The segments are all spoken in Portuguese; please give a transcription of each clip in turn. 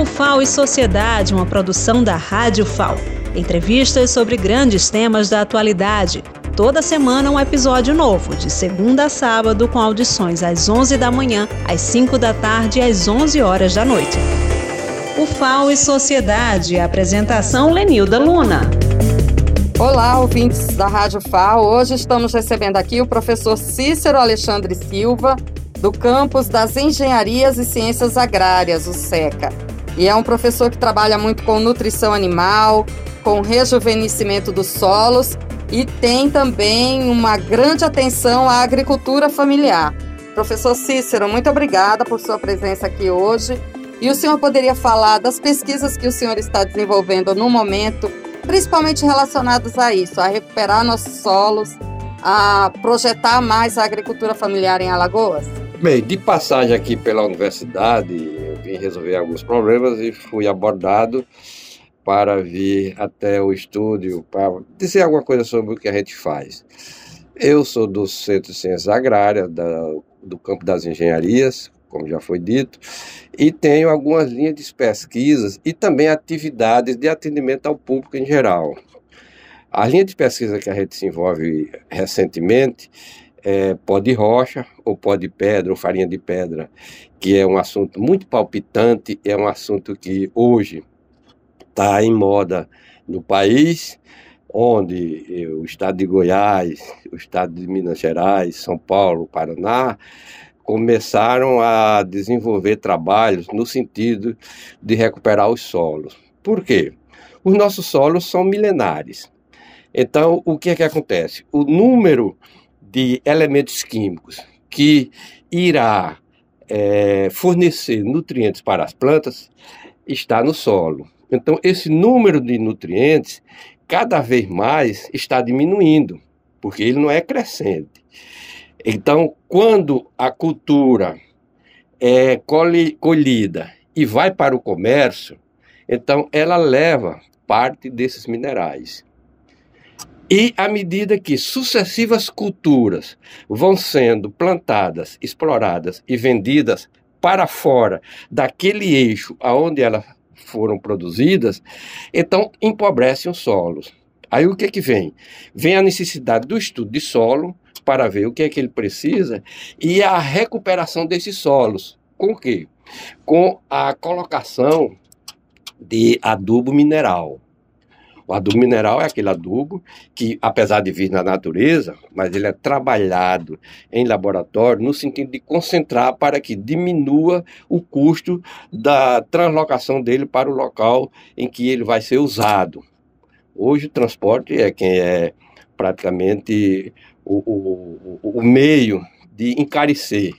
O FAO e Sociedade, uma produção da Rádio FAO. Entrevistas sobre grandes temas da atualidade. Toda semana um episódio novo, de segunda a sábado, com audições às 11 da manhã, às 5 da tarde e às 11 horas da noite. O FAO e Sociedade. Apresentação Lenilda Luna. Olá, ouvintes da Rádio FAO. Hoje estamos recebendo aqui o professor Cícero Alexandre Silva, do campus das Engenharias e Ciências Agrárias, o SECA. E é um professor que trabalha muito com nutrição animal, com rejuvenescimento dos solos e tem também uma grande atenção à agricultura familiar. Professor Cícero, muito obrigada por sua presença aqui hoje e o senhor poderia falar das pesquisas que o senhor está desenvolvendo no momento, principalmente relacionadas a isso, a recuperar nossos solos, a projetar mais a agricultura familiar em Alagoas? Bem, de passagem aqui pela universidade, eu vim resolver alguns problemas e fui abordado para vir até o estúdio para dizer alguma coisa sobre o que a gente faz. Eu sou do Centro de Ciências Agrárias, da, do campo das engenharias, como já foi dito, e tenho algumas linhas de pesquisas e também atividades de atendimento ao público em geral. A linha de pesquisa que a gente se envolve recentemente é pó de rocha, ou pó de pedra, ou farinha de pedra, que é um assunto muito palpitante, é um assunto que hoje está em moda no país, onde o estado de Goiás, o estado de Minas Gerais, São Paulo, Paraná, começaram a desenvolver trabalhos no sentido de recuperar os solos. Por quê? Os nossos solos são milenares. Então, o que é que acontece? O número de elementos químicos que irá é, fornecer nutrientes para as plantas está no solo. Então, esse número de nutrientes cada vez mais está diminuindo, porque ele não é crescente. Então, quando a cultura é colhida e vai para o comércio, então ela leva parte desses minerais. E à medida que sucessivas culturas vão sendo plantadas, exploradas e vendidas para fora daquele eixo aonde elas foram produzidas, então empobrecem os solos. Aí o que é que vem? Vem a necessidade do estudo de solo, para ver o que é que ele precisa e a recuperação desses solos. Com o quê? Com a colocação de adubo mineral. O adubo mineral é aquele adubo que, apesar de vir na natureza, mas ele é trabalhado em laboratório no sentido de concentrar para que diminua o custo da translocação dele para o local em que ele vai ser usado. Hoje o transporte é quem é praticamente o, o, o meio de encarecer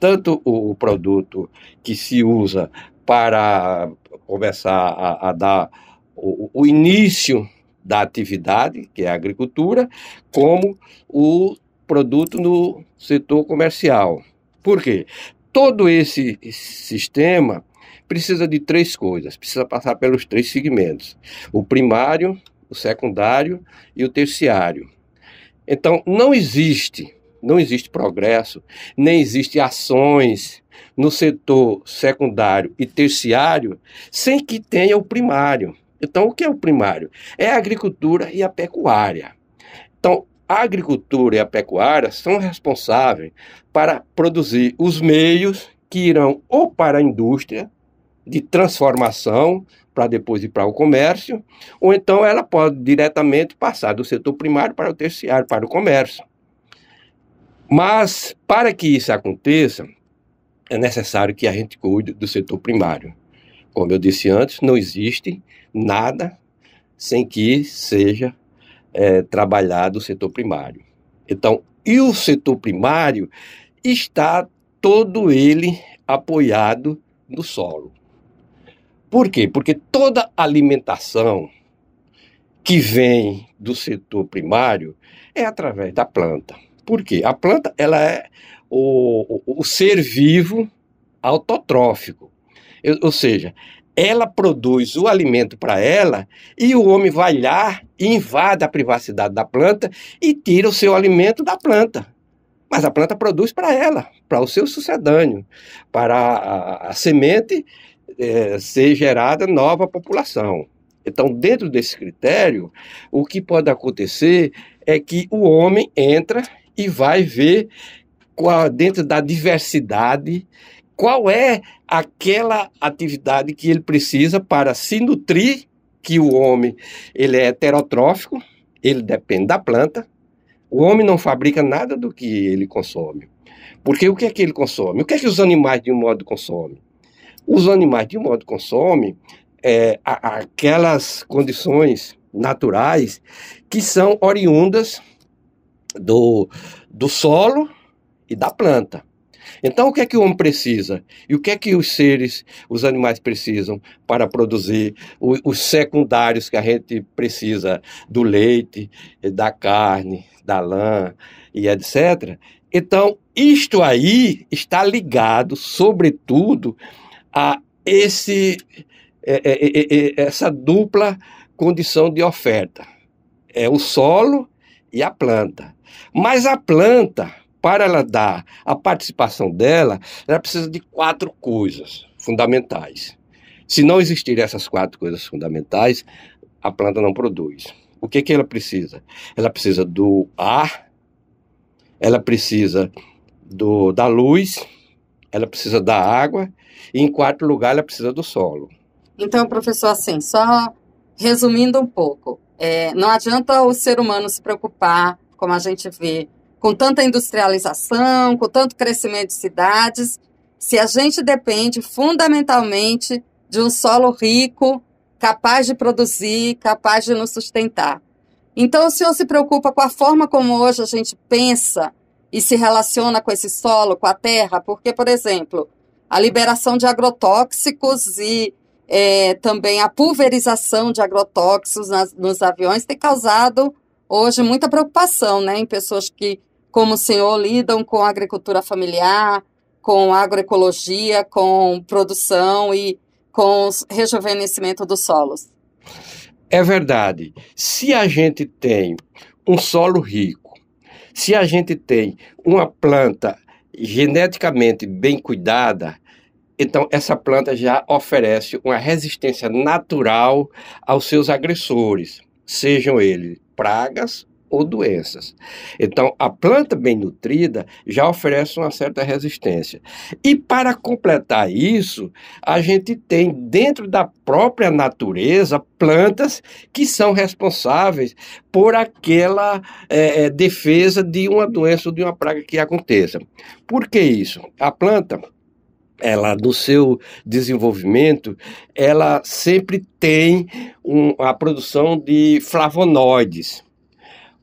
tanto o produto que se usa para começar a, a dar o, o, início da atividade, que é a agricultura, como o produto no setor comercial. Por quê? Todo esse sistema precisa de três coisas, precisa passar pelos três segmentos: o primário, o secundário e o terciário. Então, não existe, não existe progresso, nem existe ações no setor secundário e terciário sem que tenha o primário. Então, o que é o primário? É a agricultura e a pecuária. Então, a agricultura e a pecuária são responsáveis para produzir os meios que irão ou para a indústria de transformação para depois ir para o comércio, ou então ela pode diretamente passar do setor primário para o terciário, para o comércio. Mas, para que isso aconteça, é necessário que a gente cuide do setor primário. Como eu disse antes, não existe nada sem que seja é, trabalhado o setor primário. Então, e o setor primário está todo ele apoiado no solo. Por quê? Porque toda alimentação que vem do setor primário é através da planta. Por quê? A planta ela é o, o, o ser vivo autotrófico. ou seja, ela produz o alimento para ela e o homem vai lá invade a privacidade da planta e tira o seu alimento da planta. Mas a planta produz para ela, para o seu sucedâneo, para a, a, a semente é, ser gerada nova população. Então, dentro desse critério, o que pode acontecer é que o homem entra e vai ver qual, dentro da diversidade qual é aquela atividade que ele precisa para se nutrir, que o homem ele é heterotrófico, ele depende da planta. O homem não fabrica nada do que ele consome. Porque o que é que ele consome? O que é que os animais de um modo consomem? Os animais de um modo consomem é, aquelas condições naturais que são oriundas do, do solo e da planta. Então, o que é que o homem precisa? E o que é que os seres, os animais precisam para produzir o, os secundários que a gente precisa do leite, da carne, da lã e etc. Então, isto aí está ligado, sobretudo, a esse, é, é, é, essa dupla condição de oferta. É o solo e a planta. Mas a planta, para ela dar a participação dela, ela precisa de quatro coisas fundamentais. Se não existirem essas quatro coisas fundamentais, a planta não produz. O que, que ela precisa? Ela precisa do ar, ela precisa do, da luz, ela precisa da água e, em quarto lugar, ela precisa do solo. Então, professor, assim, só resumindo um pouco, é, não adianta o ser humano se preocupar, como a gente vê, com tanta industrialização, com tanto crescimento de cidades, se a gente depende fundamentalmente de um solo rico, capaz de produzir, capaz de nos sustentar. Então, o senhor se preocupa com a forma como hoje a gente pensa e se relaciona com esse solo, com a terra? Porque, por exemplo, a liberação de agrotóxicos e é, também a pulverização de agrotóxicos nas, nos aviões tem causado hoje muita preocupação né, em pessoas que como o senhor, lidam com agricultura familiar, com agroecologia, com produção e com rejuvenescimento dos solos. É verdade. Se a gente tem um solo rico, se a gente tem uma planta geneticamente bem cuidada, então essa planta já oferece uma resistência natural aos seus agressores, sejam eles pragas ou doenças. Então, a planta bem nutrida já oferece uma certa resistência. E para completar isso, a gente tem dentro da própria natureza plantas que são responsáveis por aquela é, é defesa de uma doença ou de uma praga que aconteça. Por que isso? A planta ela no seu desenvolvimento, ela sempre tem um, a produção de flavonoides.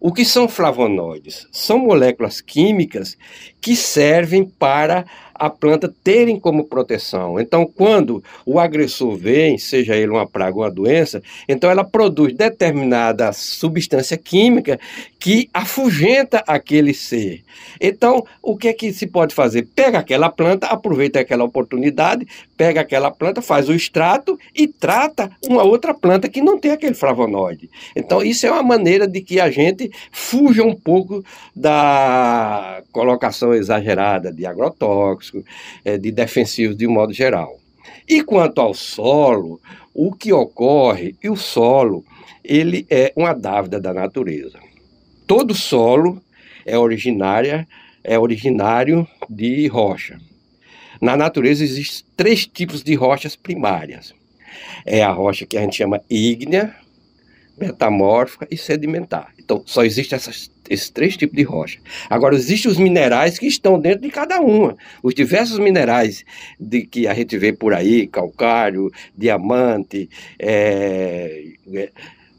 O que são flavonoides? São moléculas químicas que servem para a planta terem como proteção. Então, quando o agressor vem, seja ele uma praga ou uma doença, então ela produz determinada substância química que afugenta aquele ser. Então, o que é que se pode fazer? Pega aquela planta, aproveita aquela oportunidade, pega aquela planta, faz o extrato e trata uma outra planta que não tem aquele flavonoide. Então, isso é uma maneira de que a gente fuja um pouco da colocação exagerada de agrotóxicos, é, de defensivos de modo geral. E quanto ao solo, o que ocorre, e o solo, ele é uma dávida da natureza. Todo solo é originária, é originário de rocha. Na natureza existem três tipos de rochas primárias. É a rocha que a gente chama ígnea, metamórfica e sedimentar. Então, só existem esses três tipos de rocha. Agora, existem os minerais que estão dentro de cada uma. Os diversos minerais de, que a gente vê por aí, calcário, diamante, é, é,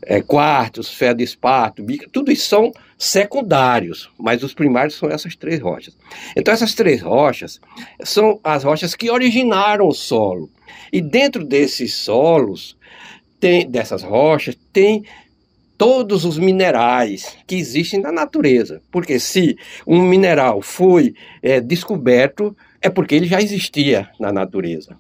é, quartos, feldespato, bica, tudo isso são secundários, mas os primários são essas três rochas. Então, essas três rochas são as rochas que originaram o solo. E dentro desses solos, tem, dessas rochas, tem todos os minerais que existem na natureza. Porque se um mineral foi é, descoberto, é porque ele já existia na natureza.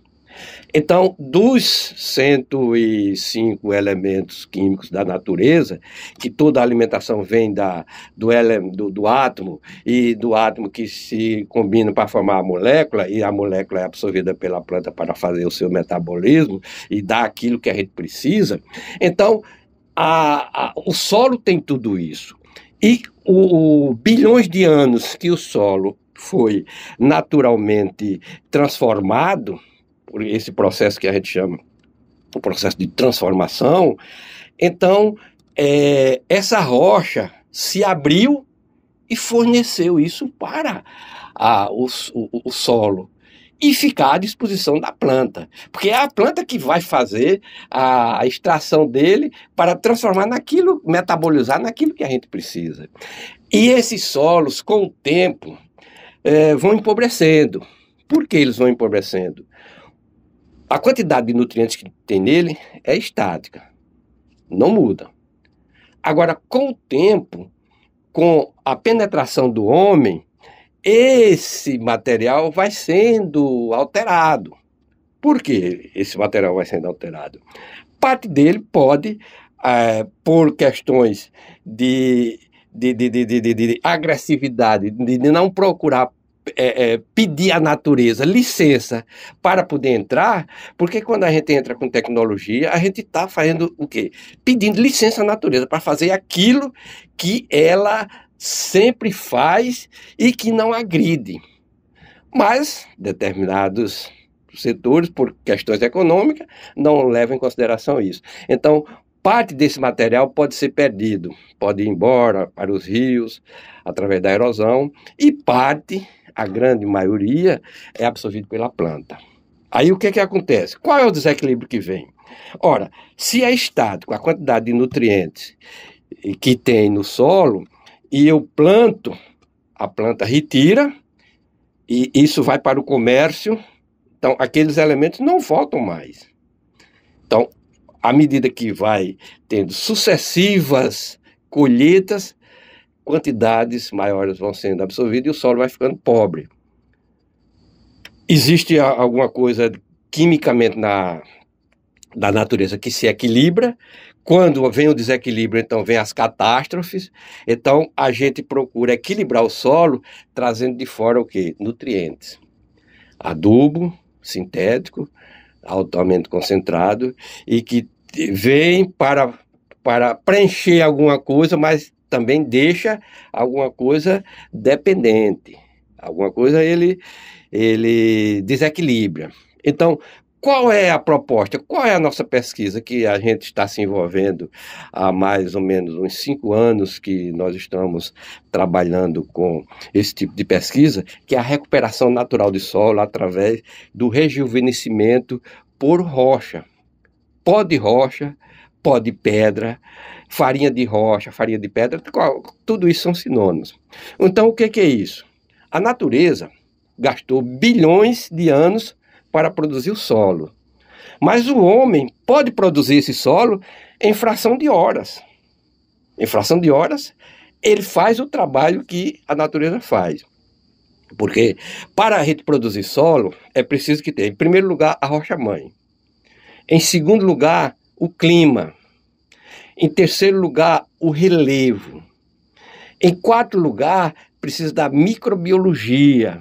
Então, dos 105 elementos químicos da natureza, que toda a alimentação vem da, do, do, do átomo, e do átomo que se combina para formar a molécula, e a molécula é absorvida pela planta para fazer o seu metabolismo e dar aquilo que a gente precisa. Então, a, a, o solo tem tudo isso. E o, o bilhões de anos que o solo foi naturalmente transformado, esse processo que a gente chama o processo de transformação, então é, essa rocha se abriu e forneceu isso para a, o, o, o solo e ficar à disposição da planta. Porque é a planta que vai fazer a, extração dele para transformar naquilo, metabolizar naquilo que a gente precisa. E esses solos, com o tempo, é, vão empobrecendo. Por que eles vão empobrecendo? A quantidade de nutrientes que tem nele é estática, não muda. Agora, com o tempo, com a penetração do homem, esse material vai sendo alterado. Por que esse material vai sendo alterado? Parte dele pode, é, por questões de, de, de, de, de, de agressividade, de não procurar é, é, pedir à natureza licença para poder entrar, porque quando a gente entra com tecnologia, a gente está fazendo o quê? Pedindo licença à natureza para fazer aquilo que ela sempre faz e que não agride. Mas determinados setores, por questões econômicas, não levam em consideração isso. Então, parte desse material pode ser perdido, pode ir embora para os rios através da erosão, e parte a grande maioria, é absorvido pela planta. Aí o que, que acontece? Qual é o desequilíbrio que vem? Ora, se é estático a quantidade de nutrientes que tem no solo, e eu planto, a planta retira, e isso vai para o comércio, então aqueles elementos não voltam mais. Então, à medida que vai tendo sucessivas colheitas, quantidades maiores vão sendo absorvidas e o solo vai ficando pobre. Existe alguma coisa quimicamente na, da natureza que se equilibra. Quando vem o desequilíbrio, então vem as catástrofes. Então a gente procura equilibrar o solo, trazendo de fora o que? Nutrientes. Adubo sintético, altamente concentrado, e que vem para, para preencher alguma coisa, mas também deixa alguma coisa dependente, alguma coisa ele, ele desequilibra. Então, qual é a proposta? Qual é a nossa pesquisa que a gente está se envolvendo há mais ou menos uns cinco anos que nós estamos trabalhando com esse tipo de pesquisa, que é a recuperação natural de solo através do rejuvenescimento por rocha, pó de rocha, pó de pedra, farinha de rocha, farinha de pedra, tudo isso são sinônimos. Então, o que, é isso? A natureza gastou bilhões de anos para produzir o solo. Mas o homem pode produzir esse solo em fração de horas. Em fração de horas, ele faz o trabalho que a natureza faz. Porque para a gente produzir solo, é preciso que tenha, em primeiro lugar, a rocha-mãe. Em segundo lugar, o clima. Em terceiro lugar, o relevo. Em quarto lugar, precisa da microbiologia.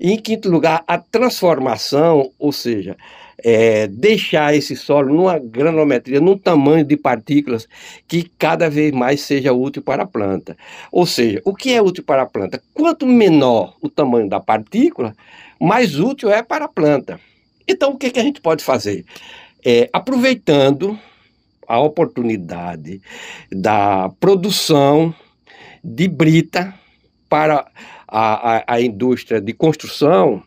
E em quinto lugar, a transformação, ou seja, é, deixar esse solo numa granometria, num tamanho de partículas que cada vez mais seja útil para a planta. Ou seja, o que é útil para a planta? Quanto menor o tamanho da partícula, mais útil é para a planta. Então, o que, que a gente pode fazer? É, aproveitando a oportunidade da produção de brita para a, a, a indústria de construção.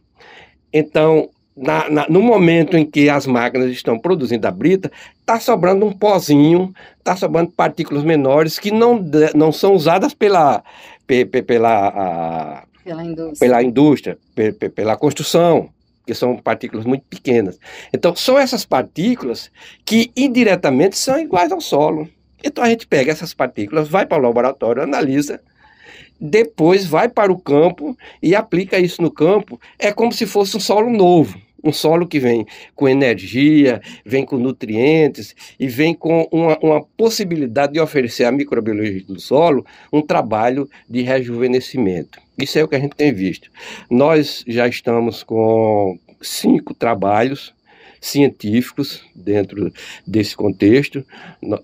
Então, na, na, no momento em que as máquinas estão produzindo a brita, está sobrando um pozinho, está sobrando partículas menores que não, não são usadas pela, pela, a, pela indústria, pela, indústria pela construção que são partículas muito pequenas. Então, são essas partículas que indiretamente são iguais ao solo. Então, a gente pega essas partículas, vai para o laboratório, analisa, depois vai para o campo e aplica isso no campo. É como se fosse um solo novo. Um solo que vem com energia, vem com nutrientes e vem com uma, uma possibilidade de oferecer à microbiologia do solo um trabalho de rejuvenescimento. Isso é o que a gente tem visto. Nós já estamos com cinco trabalhos científicos dentro desse contexto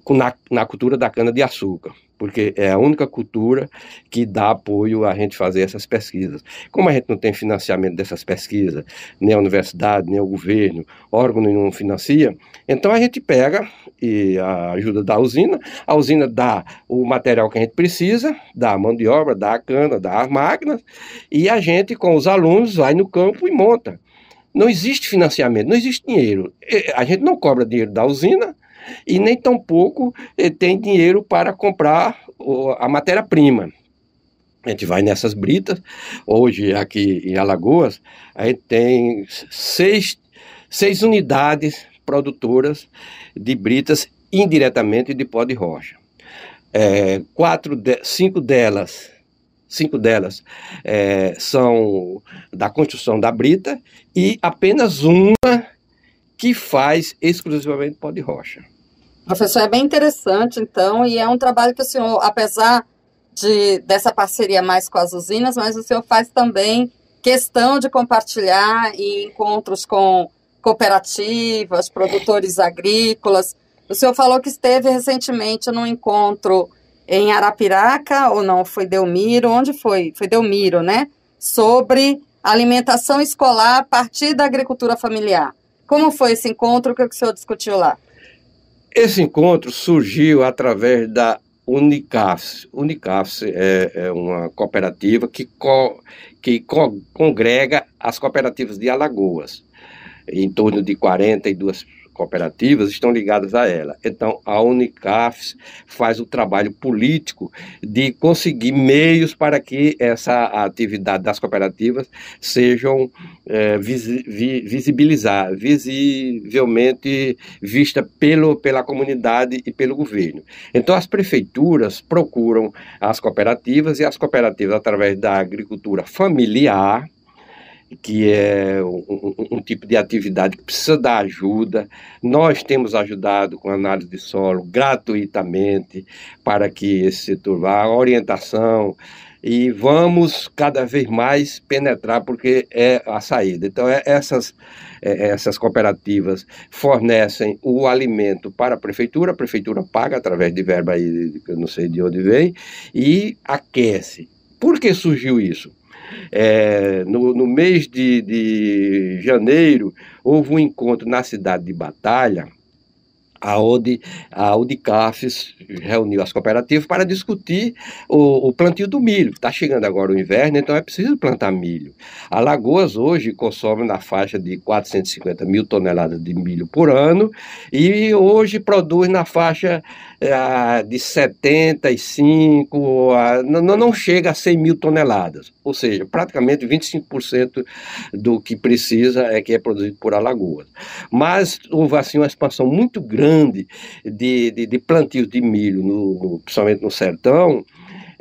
na, na cultura da cana-de-açúcar porque é a única cultura que dá apoio a gente fazer essas pesquisas. Como a gente não tem financiamento dessas pesquisas, nem a universidade, nem o governo, órgão nenhum financia, então a gente pega e a ajuda da usina, a usina dá o material que a gente precisa, dá a mão de obra, dá a cana, dá as máquinas, e a gente, com os alunos, vai no campo e monta. Não existe financiamento, não existe dinheiro. A gente não cobra dinheiro da usina, e nem tampouco eh, tem dinheiro para comprar a matéria-prima. A gente vai nessas britas, hoje aqui em Alagoas, a gente tem seis, seis unidades produtoras de britas indiretamente de pó de rocha. É, quatro de, cinco delas cinco delas é, são da construção da brita e apenas uma que faz exclusivamente pó de rocha. Professor, é bem interessante, então, e é um trabalho que o senhor, apesar de, dessa parceria mais com as usinas, mas o senhor faz também questão de compartilhar e encontros com cooperativas, produtores agrícolas. O senhor falou que esteve recentemente num encontro em Arapiraca, ou não, foi Delmiro, onde foi? Foi Delmiro, né? Sobre alimentação escolar a partir da agricultura familiar. Como foi esse encontro? O que o senhor discutiu lá? Esse encontro surgiu através da Unicafs. Unicafs é, é uma cooperativa que, co, que co, congrega as cooperativas de Alagoas, em torno de 42 cooperativas estão ligadas a ela. Então, a Unicafs faz o trabalho político de conseguir meios para que essa atividade das cooperativas sejam é, visi, vi, visibilizar, visivelmente vista pelo, pela comunidade e pelo governo. Então, as prefeituras procuram as cooperativas e as cooperativas, através da agricultura familiar, que é um, um, tipo de atividade que precisa dar ajuda. Nós temos ajudado com análise de solo gratuitamente para que esse setor vá, orientação, e vamos cada vez mais penetrar porque é a saída. Então, é, essas, é, essas cooperativas fornecem o alimento para a prefeitura, a prefeitura paga através de verba aí, que eu não sei de onde vem, e aquece. Por que surgiu isso? É, no, no mês de, de janeiro, houve um encontro na cidade de Batalha, aonde a Udicafes reuniu as cooperativas para discutir o, o plantio do milho. Está chegando agora o inverno, então é preciso plantar milho. Alagoas hoje consome na faixa de 450 mil toneladas de milho por ano e hoje produz na faixa uh, de 75, uh, não, não chega a 100 mil toneladas, ou seja, praticamente 25% do que precisa é que é produzido por Alagoas. Mas houve assim uma expansão muito grande de, de, de plantios de milho, no, principalmente no sertão,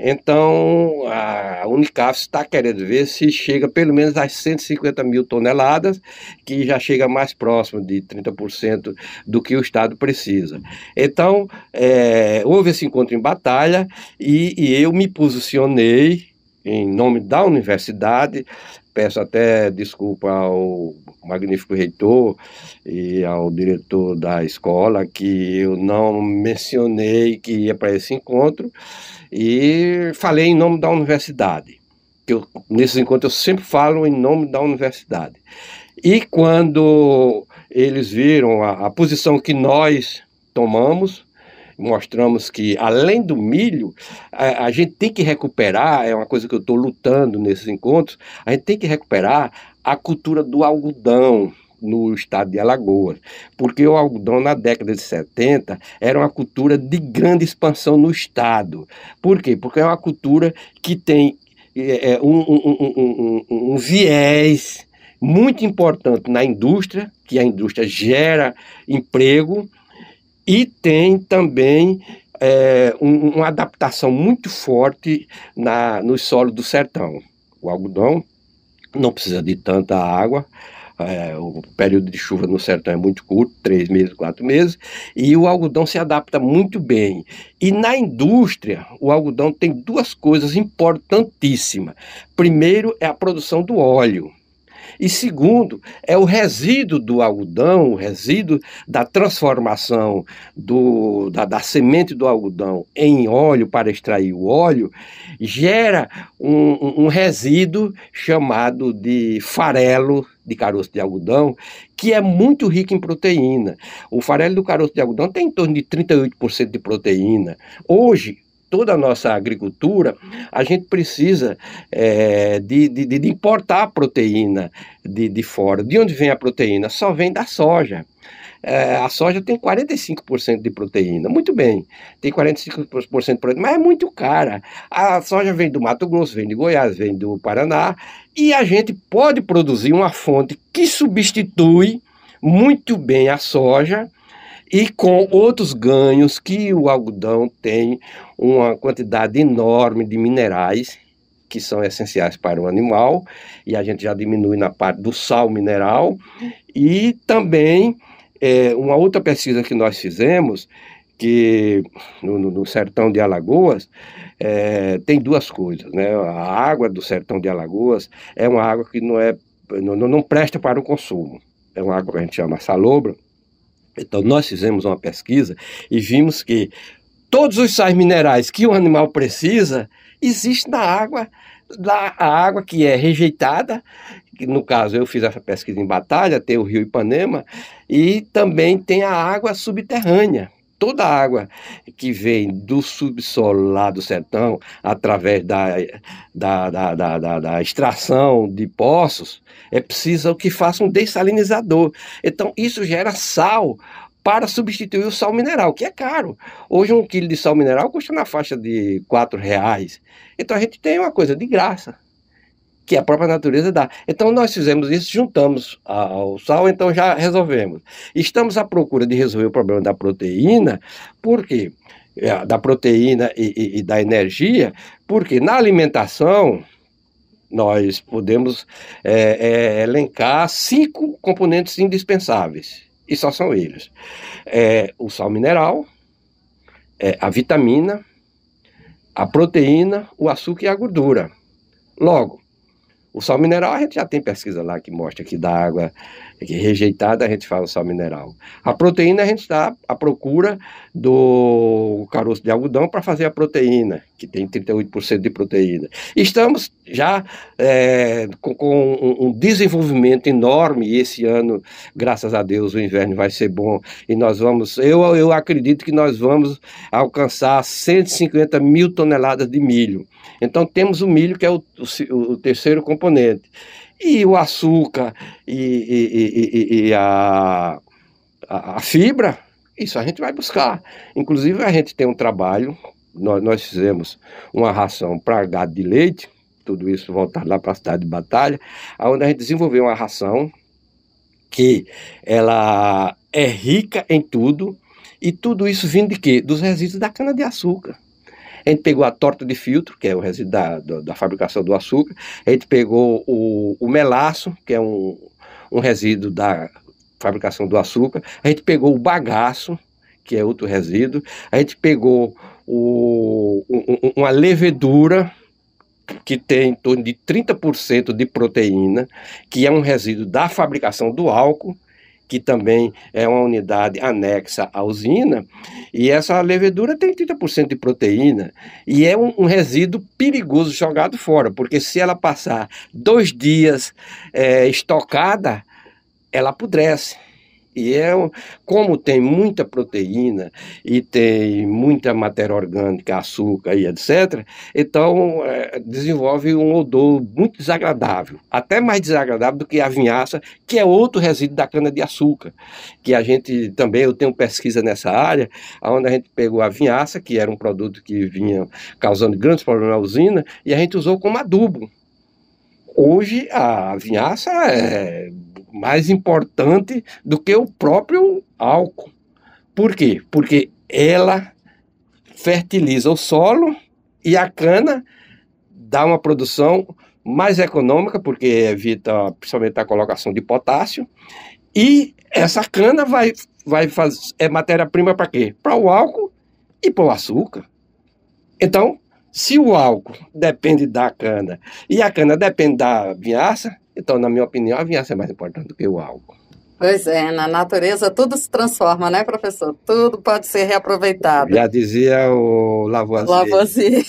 então, a Unicaf está querendo ver se chega pelo menos às 150 mil toneladas, que já chega mais próximo de 30% do que o Estado precisa. Então, é, houve esse encontro em batalha e, e eu me posicionei em nome da universidade, peço até desculpa ao magnífico reitor e ao diretor da escola que eu não mencionei que ia para esse encontro, e falei em nome da universidade. Eu, nesses encontros eu sempre falo em nome da universidade. E quando eles viram a, a posição que nós tomamos, mostramos que, além do milho, a, a, gente tem que recuperar, é uma coisa que eu estou lutando nesses encontros, a gente tem que recuperar a cultura do algodão, no estado de Alagoas, porque o algodão na década de 70 era uma cultura de grande expansão no estado. Por quê? Porque é uma cultura que tem é, é um, um, um, um viés muito importante na indústria, que a indústria gera emprego, e tem também é, uma adaptação muito forte na, no solo do sertão. O algodão não precisa de tanta água, é, o período de chuva no sertão é muito curto, três meses, quatro meses, e o algodão se adapta muito bem. E na indústria, o algodão tem duas coisas importantíssimas. Primeiro é a produção do óleo. E segundo, é o resíduo do algodão, o resíduo da transformação do, da, da semente do algodão em óleo para extrair o óleo, gera um, um resíduo chamado de farelo de caroço de algodão, que é muito rico em proteína. O farelo do caroço de algodão tem em torno de 38% de proteína. Hoje, toda a nossa agricultura, a gente precisa é, de, de, de, importar proteína de, de fora. De onde vem a proteína? Só vem da soja. É, a soja tem 45% de proteína. Muito bem, tem 45% de proteína, mas é muito cara. A soja vem do Mato Grosso, vem de Goiás, vem do Paraná, e a gente pode produzir uma fonte que substitui muito bem a soja e com outros ganhos que o algodão tem uma quantidade enorme de minerais que são essenciais para o animal, e a gente já diminui na parte do sal mineral, e também é, uma outra pesquisa que nós fizemos, que no, no sertão de Alagoas, é, tem duas coisas, né? A água do sertão de Alagoas é uma água que não é não, não presta para o consumo. É uma água que a gente chama salobra, então, nós fizemos uma pesquisa e vimos que todos os sais minerais que o animal precisa existem na água, da água que é rejeitada. No caso, eu fiz essa pesquisa em Batalha, tem o rio Ipanema, e também tem a água subterrânea toda a água que vem do subsolo lá do sertão, através da, da, da, da, da extração de poços, é preciso que faça um dessalinizador. Então, isso gera sal para substituir o sal mineral, que é caro. Hoje um quilo de sal mineral custa na faixa de quatro reais. Então a gente tem uma coisa de graça que a própria natureza dá. Então nós fizemos isso, juntamos ao sal, então já resolvemos. Estamos à procura de resolver o problema da proteína, por quê? É, da proteína e, e, e da energia, porque na alimentação nós podemos é, é, elencar cinco componentes indispensáveis, e só são eles. É, o sal mineral, é, a vitamina, a proteína, o açúcar e a gordura. Logo, o sal mineral, a gente já tem pesquisa lá que mostra que da água rejeitada, a gente fala sal mineral. A proteína, a gente está à procura do caroço de algodão para fazer a proteína, que tem 38% de proteína. Estamos já é, com, com um, desenvolvimento enorme, e esse ano, graças a Deus, o inverno vai ser bom, e nós vamos, eu, eu acredito que nós vamos alcançar 150 mil toneladas de milho. Então, temos o milho, que é o, o, o terceiro componente. E o açúcar e, e, e, e a, a, a, fibra, isso a gente vai buscar. Inclusive, a gente tem um trabalho, nós, nós fizemos uma ração para gado de leite, tudo isso voltado lá para a cidade de Batalha, onde a gente desenvolveu uma ração que ela é rica em tudo, e tudo isso vindo de quê? Dos resíduos da cana-de-açúcar. A gente pegou a torta de filtro, que é o resíduo da, da, da fabricação do açúcar. A gente pegou o, o melaço, que é um, um resíduo da fabricação do açúcar. A gente pegou o bagaço, que é outro resíduo. A gente pegou o, um, uma levedura, que tem em torno de 30% de proteína, que é um resíduo da fabricação do álcool que também é uma unidade anexa à usina, e essa levedura tem 30% de proteína, e é um, um, resíduo perigoso jogado fora, porque se ela passar dois dias é, estocada, ela apodrece. E é, como tem muita proteína e tem muita matéria orgânica, açúcar e etc., então é, desenvolve um odor muito desagradável, até mais desagradável do que a vinhaça, que é outro resíduo da cana-de-açúcar, que a gente também, eu tenho pesquisa nessa área, onde a gente pegou a vinhaça, que era um produto que vinha causando grandes problemas na usina, e a gente usou como adubo. Hoje a vinhaça é mais importante do que o próprio álcool. Por quê? Porque ela fertiliza o solo e a cana dá uma produção mais econômica, porque evita principalmente a colocação de potássio, e essa cana vai, vai fazer, é matéria-prima para quê? Para o álcool e para o açúcar. Então, se o álcool depende da cana e a cana depende da vinhaça, então, na minha opinião, a vinhaça é mais importante do que o álcool. Pois é, na natureza tudo se transforma, né, professor? Tudo pode ser reaproveitado. Já dizia o Lavoisier. Lavoisier.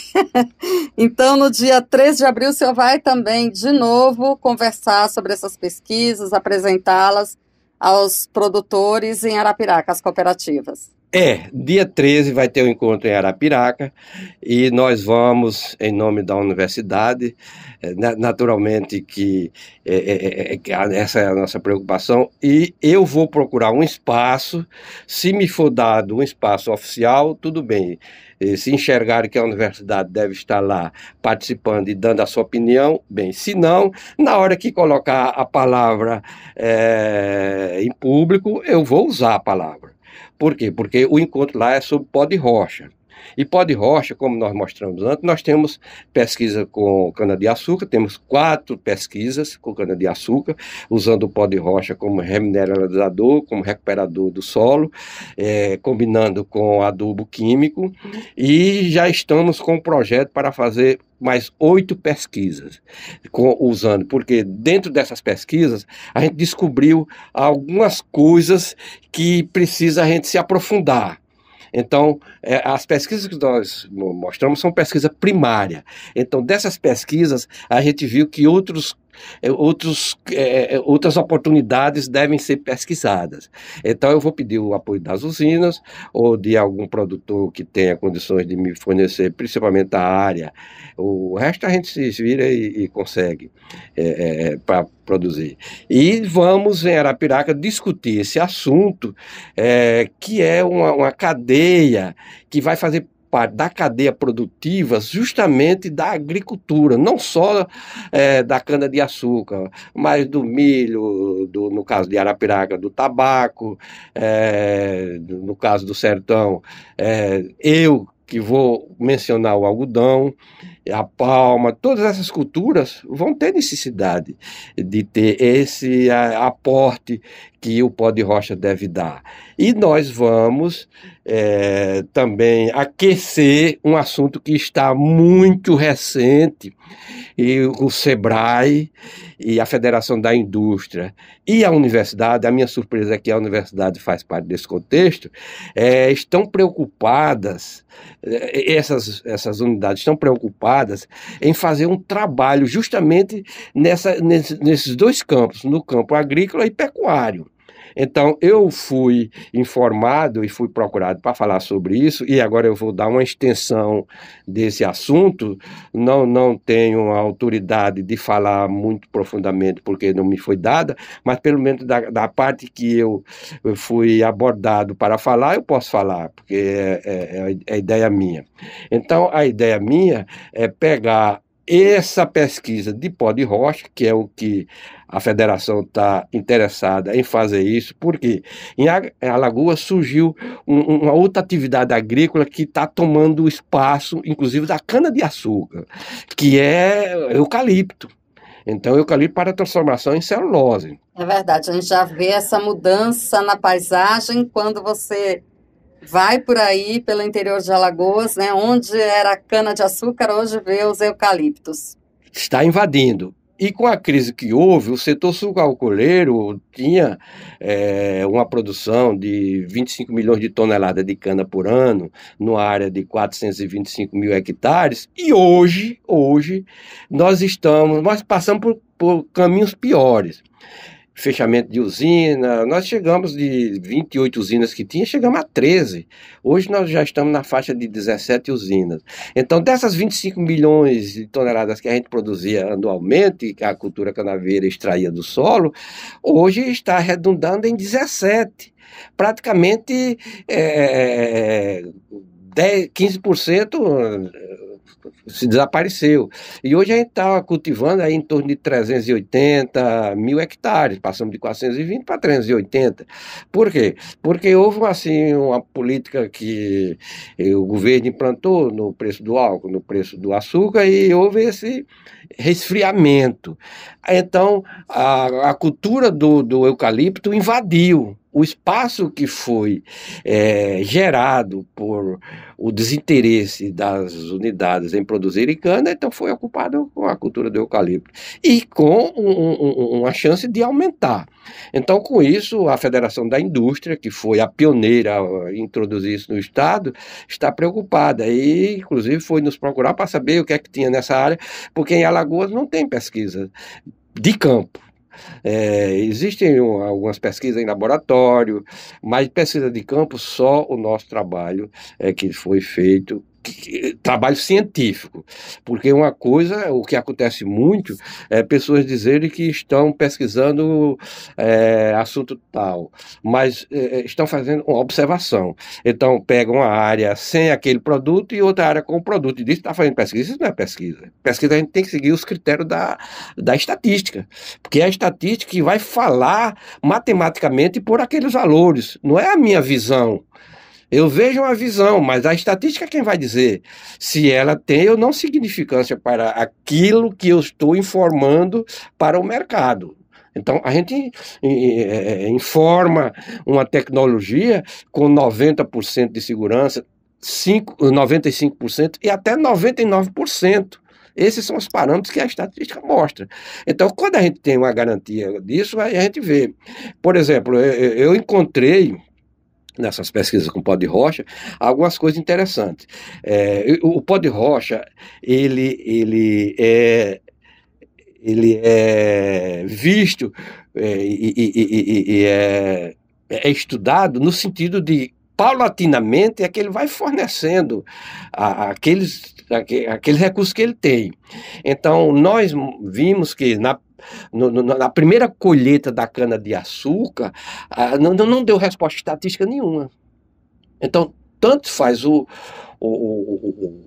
então, no dia 3 de abril, o senhor vai também, de novo, conversar sobre essas pesquisas, apresentá-las aos produtores em Arapiraca, as cooperativas. É, dia 13 vai ter o um encontro em Arapiraca e nós vamos, em nome da universidade, é, naturalmente que é, é, essa é a nossa preocupação, e eu vou procurar um espaço, se me for dado um espaço oficial, tudo bem. Se enxergarem que a universidade deve estar lá participando e dando a sua opinião, bem. Se não, na hora que colocar a palavra em público, eu vou usar a palavra. Por quê? Porque o encontro lá é sobre pó de rocha. E pó de rocha, como nós mostramos antes, nós temos pesquisa com cana-de-açúcar, temos quatro pesquisas com cana-de-açúcar, usando o pó de rocha como remineralizador, como recuperador do solo, é, combinando com adubo químico, e já estamos com um projeto para fazer mais oito pesquisas com, usando, porque dentro dessas pesquisas a gente descobriu algumas coisas que precisa a gente se aprofundar. Então, é, as pesquisas que nós mostramos são pesquisa primária. Então, dessas pesquisas, a gente viu que outros outros, é, é, outras oportunidades devem ser pesquisadas. Então, eu vou pedir o apoio das usinas ou de algum produtor que tenha condições de me fornecer, principalmente a área. O resto a gente se vira e, e consegue é, é para produzir. E vamos em Arapiraca discutir esse assunto, é, que é uma, uma cadeia que vai fazer parte da cadeia produtiva justamente da agricultura, não só é, da cana-de-açúcar, mas do milho, do, no caso de Arapiraca, do tabaco, é, no caso do sertão, é, eu que vou mencionar o algodão, a palma, todas essas culturas vão ter necessidade de ter esse aporte que o pó de rocha deve dar. E nós vamos é, também aquecer um assunto que está muito recente, e o SEBRAE e a Federação da Indústria e a universidade, a minha surpresa é que a universidade faz parte desse contexto, é, estão preocupadas, é, essas, essas unidades estão preocupadas em fazer um trabalho justamente nessa, nesses dois campos, no campo agrícola e pecuário. Então, eu fui informado e fui procurado para falar sobre isso, e agora eu vou dar uma extensão desse assunto. Não, não tenho a autoridade de falar muito profundamente, porque não me foi dada, mas pelo menos da, da parte que eu, eu fui abordado para falar, eu posso falar, porque é, é, é a ideia minha. Então, a ideia minha é pegar essa pesquisa de pó de rocha, que é o que a federação está interessada em fazer isso, porque em Alagoas surgiu um, uma outra atividade agrícola que está tomando espaço, inclusive da cana-de-açúcar, que é eucalipto. Então, eucalipto para transformação em celulose. É verdade, a gente já vê essa mudança na paisagem quando você vai por aí pelo interior de Alagoas, né, onde era cana-de-açúcar, hoje vê os eucaliptos. Está invadindo. E com a crise que houve, o setor sucalcoleiro tinha é, uma produção de 25 milhões de toneladas de cana por ano, numa área de 425 mil hectares, e hoje, hoje, nós estamos, nós passamos por, por caminhos piores fechamento de usina. Nós chegamos de 28 usinas que tinha, chegamos a 13. Hoje nós já estamos na faixa de 17 usinas. Então, dessas 25 milhões de toneladas que a gente produzia anualmente, que a cultura canaveira extraía do solo, hoje está redundando em 17. Praticamente é, 10, 15% se desapareceu. E hoje a gente está cultivando aí em torno de 380 mil hectares, passamos de 420 para 380. Por quê? Porque houve assim, uma política que o governo implantou no preço do álcool, no preço do açúcar, e houve esse resfriamento. Então, a, a cultura do, do eucalipto invadiu o espaço que foi é, gerado por o desinteresse das unidades em produzir cana, então foi ocupado com a cultura do eucalipto e com um, um, uma chance de aumentar. Então, com isso, a Federação da Indústria, que foi a pioneira a introduzir isso no Estado, está preocupada e, inclusive, foi nos procurar para saber o que é que tinha nessa área, porque em Alagoas não tem pesquisa de campo. É, existem algumas pesquisas em laboratório, mas pesquisa de campo, só o nosso trabalho é que foi feito trabalho científico, porque uma coisa, o que acontece muito, é pessoas dizerem que estão pesquisando é, assunto tal, mas é, estão fazendo uma observação. Então, pegam uma área sem aquele produto e outra área com o produto, e diz que está fazendo pesquisa. Isso não é pesquisa. Pesquisa a gente tem que seguir os critérios da, da estatística, porque é a estatística que vai falar matematicamente por aqueles valores, não é a minha visão. Eu vejo uma visão, mas a estatística é quem vai dizer se ela tem ou não significância para aquilo que eu estou informando para o mercado. Então, a gente é, informa uma tecnologia com 90% de segurança, 5, 95% e até 99%. Esses são os parâmetros que a estatística mostra. Então, quando a gente tem uma garantia disso, a gente vê. Por exemplo, eu encontrei nessas pesquisas com pó de rocha, algumas coisas interessantes. É, o pó de rocha, ele, ele é ele é visto é, e, e, e, e é, é, estudado no sentido de paulatinamente é que ele vai fornecendo a, aqueles, aqueles recursos que ele tem. Então, nós vimos que na no, no, na primeira colheita da cana-de-açúcar, ah, não, não deu resposta estatística nenhuma. Então, tanto faz o, o,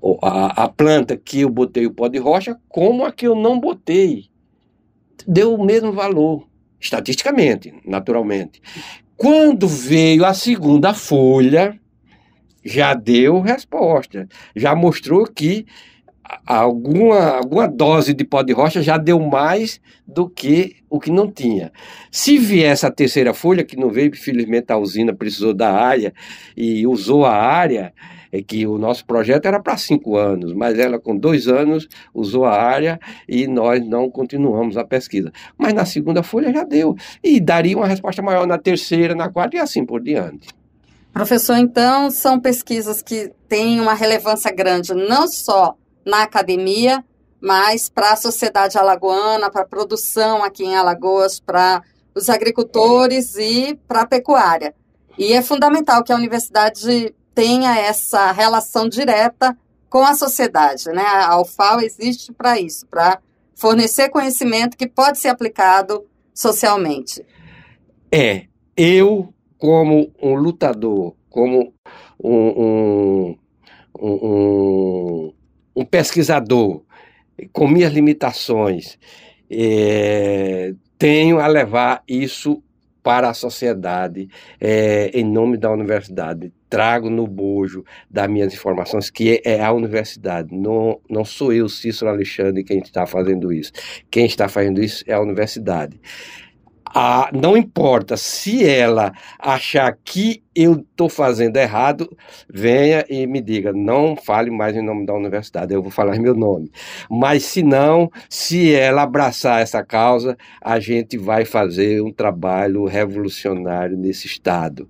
o, a, a, planta que eu botei o pó de rocha, como a que eu não botei. Deu o mesmo valor, estatisticamente, naturalmente. Quando veio a segunda folha, já deu resposta, já mostrou que alguma, alguma dose de pó de rocha já deu mais do que o que não tinha. Se viesse a terceira folha, que não veio, infelizmente a usina precisou da área e usou a área, é que o nosso projeto era para cinco anos, mas ela com dois anos usou a área e nós não continuamos a pesquisa. Mas na segunda folha já deu, e daria uma resposta maior na terceira, na quarta e assim por diante. Professor, então, são pesquisas que têm uma relevância grande, não só na academia, mas para a sociedade alagoana, para a produção aqui em Alagoas, para os agricultores e para a pecuária. E é fundamental que a universidade tenha essa relação direta com a sociedade. Né? A UFAO existe para isso, para fornecer conhecimento que pode ser aplicado socialmente. É, eu, como um lutador, como um, um, um, um pesquisador com minhas limitações, é, tenho a levar isso para a sociedade é, em nome da universidade. Trago no bojo das minhas informações que é a universidade. Não, não sou eu, Cícero Alexandre, quem está fazendo isso. Quem está fazendo isso é a universidade não importa se ela achar que eu estou fazendo errado, venha e me diga, não fale mais em nome da universidade, eu vou falar meu nome. Mas se não, se ela abraçar essa causa, a gente vai fazer um trabalho revolucionário nesse estado.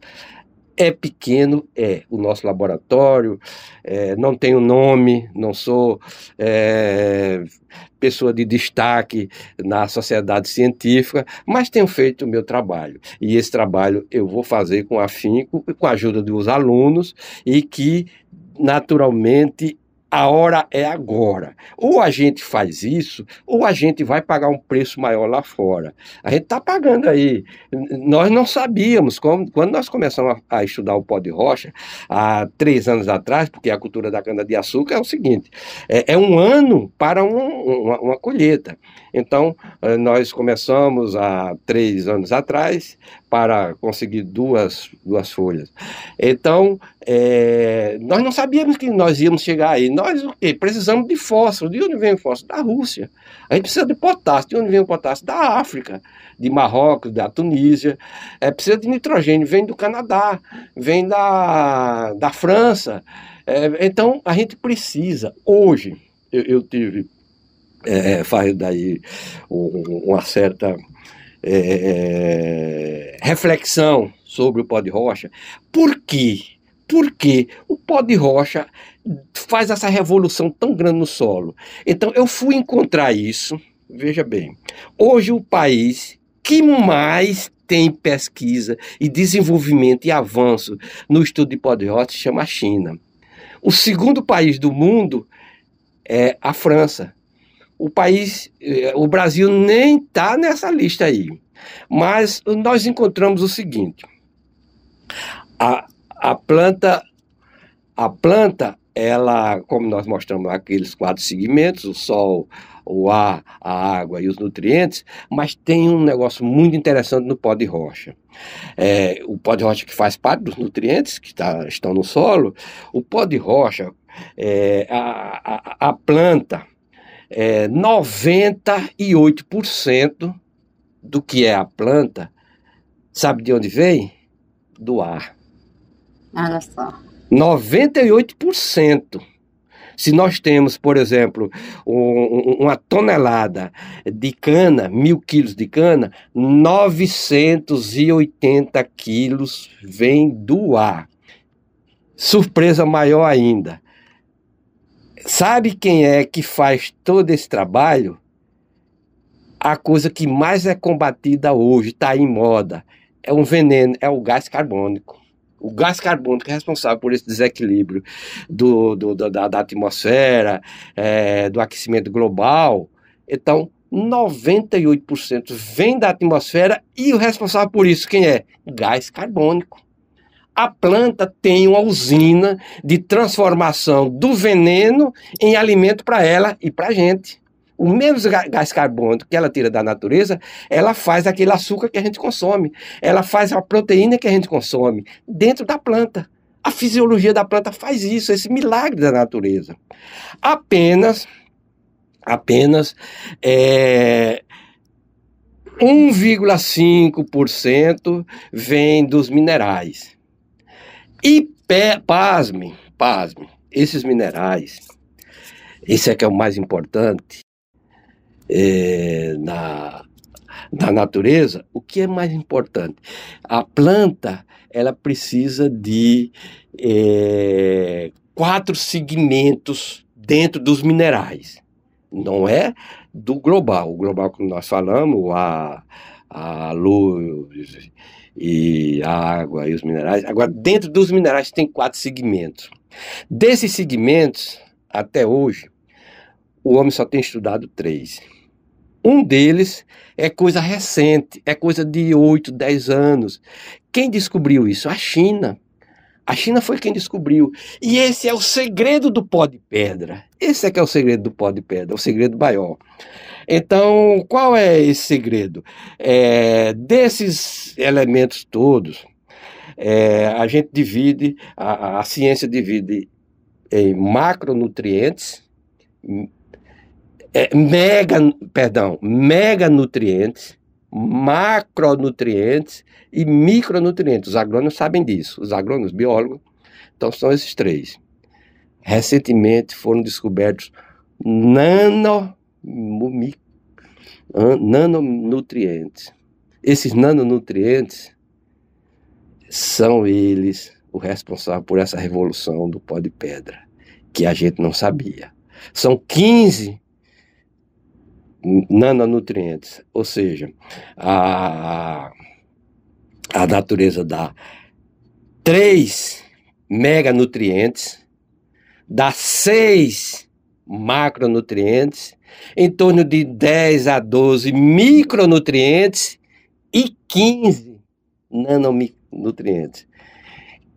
É pequeno, é. O nosso laboratório é, não um nome, não sou é, pessoa de destaque na sociedade científica, mas tenho feito o meu trabalho. E esse trabalho eu vou fazer com afinco, com a ajuda dos alunos e que, naturalmente, A hora é agora. Ou a gente faz isso, ou a gente vai pagar um preço maior lá fora. A gente está pagando aí. Nós não sabíamos, quando nós começamos a, a, estudar o pó de rocha, há três anos atrás, porque a cultura da cana-de-açúcar é o seguinte: é, é um ano para um, uma, uma colheita. Então, eh, nós começamos há três anos atrás para conseguir duas, duas folhas. Então, é, nós não sabíamos que nós íamos chegar aí. Nós o quê? precisamos de fósforo. De onde vem o fósforo? Da Rússia. A gente precisa de potássio. De onde vem o potássio? Da África, de Marrocos, da Tunísia. É, precisa de nitrogênio. Vem do Canadá, vem da, da França. É, então, a gente precisa. Hoje, eu, eu tive é, faz daí uma certa é, reflexão sobre o pó de rocha. Por quê? Porque o pó de rocha faz essa revolução tão grande no solo. Então eu fui encontrar isso, veja bem, hoje o país que mais tem pesquisa e desenvolvimento e avanço no estudo de pó de rocha se chama a China. O segundo país do mundo é a França o país, eh, o Brasil nem está nessa lista aí. Mas nós encontramos o seguinte: a, a planta, a planta, ela, como nós mostramos aqueles quatro segmentos, o sol, o ar, a água e os nutrientes, mas tem um negócio muito interessante no pó de rocha. É, o pó de rocha que faz parte dos nutrientes que tá, estão no solo, o pó de rocha, é, a, a, a planta, é, 98% do que é a planta, sabe de onde vem? Do ar. Olha só. 98%. Se nós temos, por exemplo, um, uma tonelada de cana, mil quilos de cana, 980 quilos vem do ar. Surpresa maior ainda. Sabe quem é que faz todo esse trabalho? A coisa que mais é combatida hoje, está em moda, é um veneno, é o gás carbônico. O gás carbônico é responsável por esse desequilíbrio do, do, do da, da, atmosfera, é, do aquecimento global. Então, 98% vem da atmosfera e o responsável por isso, quem é? Gás carbônico a planta tem uma usina de transformação do veneno em alimento para ela e para a gente. O mesmo gás carbônico que ela tira da natureza, ela faz aquele açúcar que a gente consome. Ela faz a proteína que a gente consome dentro da planta. A fisiologia da planta faz isso, esse milagre da natureza. Apenas, apenas é, 1,5% vem dos minerais. E pé, pasme, pasme, esses minerais, esse é que é o mais importante é, na, na natureza, o que é mais importante? A planta, ela precisa de é, quatro segmentos dentro dos minerais. Não é do global. O global que nós falamos, a, a luz e a água e os minerais. Agora, dentro dos minerais tem quatro segmentos. Desses segmentos, até hoje, o homem só tem estudado três. Um deles é coisa recente, é coisa de 8, 10 anos. Quem descobriu isso? A China. A China foi quem descobriu. E esse é o segredo do pó de pedra. Esse é que é o segredo do pó de pedra, o segredo maior. Então, qual é esse segredo? É, desses elementos todos, é, a gente divide, a, a ciência divide em macronutrientes, é, mega, perdão, meganutrientes, macronutrientes e micronutrientes. Os agrônomos sabem disso, os agrônomos, biólogos. Então são esses três. Recentemente foram descobertos nano nanonutrientes. Esses nanonutrientes são eles o responsável por essa revolução do pó de pedra, que a gente não sabia. São 15 nanonutrientes, ou seja, a, a natureza dá 3 meganutrientes dá 6 macronutrientes, em torno de 10 a 12 micronutrientes e 15 nanonutrientes.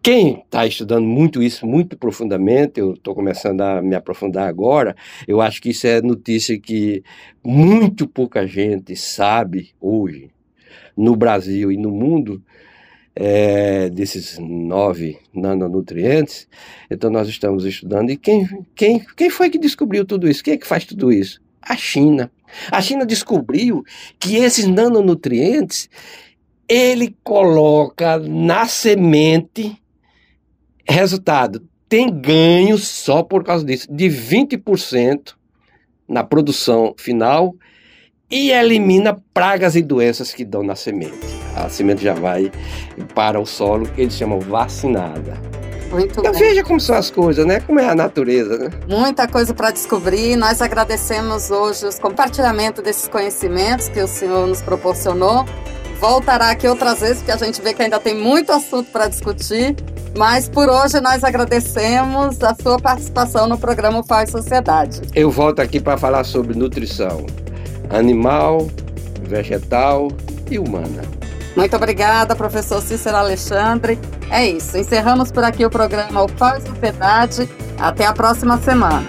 Quem está estudando muito isso, muito profundamente, eu estou começando a me aprofundar agora, eu acho que isso é notícia que muito pouca gente sabe hoje, no Brasil e no mundo, é, desses nove nanonutrientes. Então, nós estamos estudando. E quem, quem, quem foi que descobriu tudo isso? Quem é que faz tudo isso? A China. A China descobriu que esses nanonutrientes ele coloca na semente Resultado, tem ganho só por causa disso, de 20% na produção final e elimina pragas e doenças que dão na semente. A semente já vai para o solo, que eles chamam vacinada. Muito então bem. veja como são as coisas, né? Como é a natureza, né? Muita coisa para descobrir. Nós agradecemos hoje os compartilhamento desses conhecimentos que o senhor nos proporcionou voltará aqui outras vezes, porque a gente vê que ainda tem muito assunto para discutir. Mas por hoje nós agradecemos a sua participação no programa Faz Sociedade. Eu volto aqui para falar sobre nutrição animal, vegetal e humana. Muito obrigada, professor Cícero Alexandre. É isso. Encerramos por aqui o programa O Faz Sociedade. Até a próxima semana.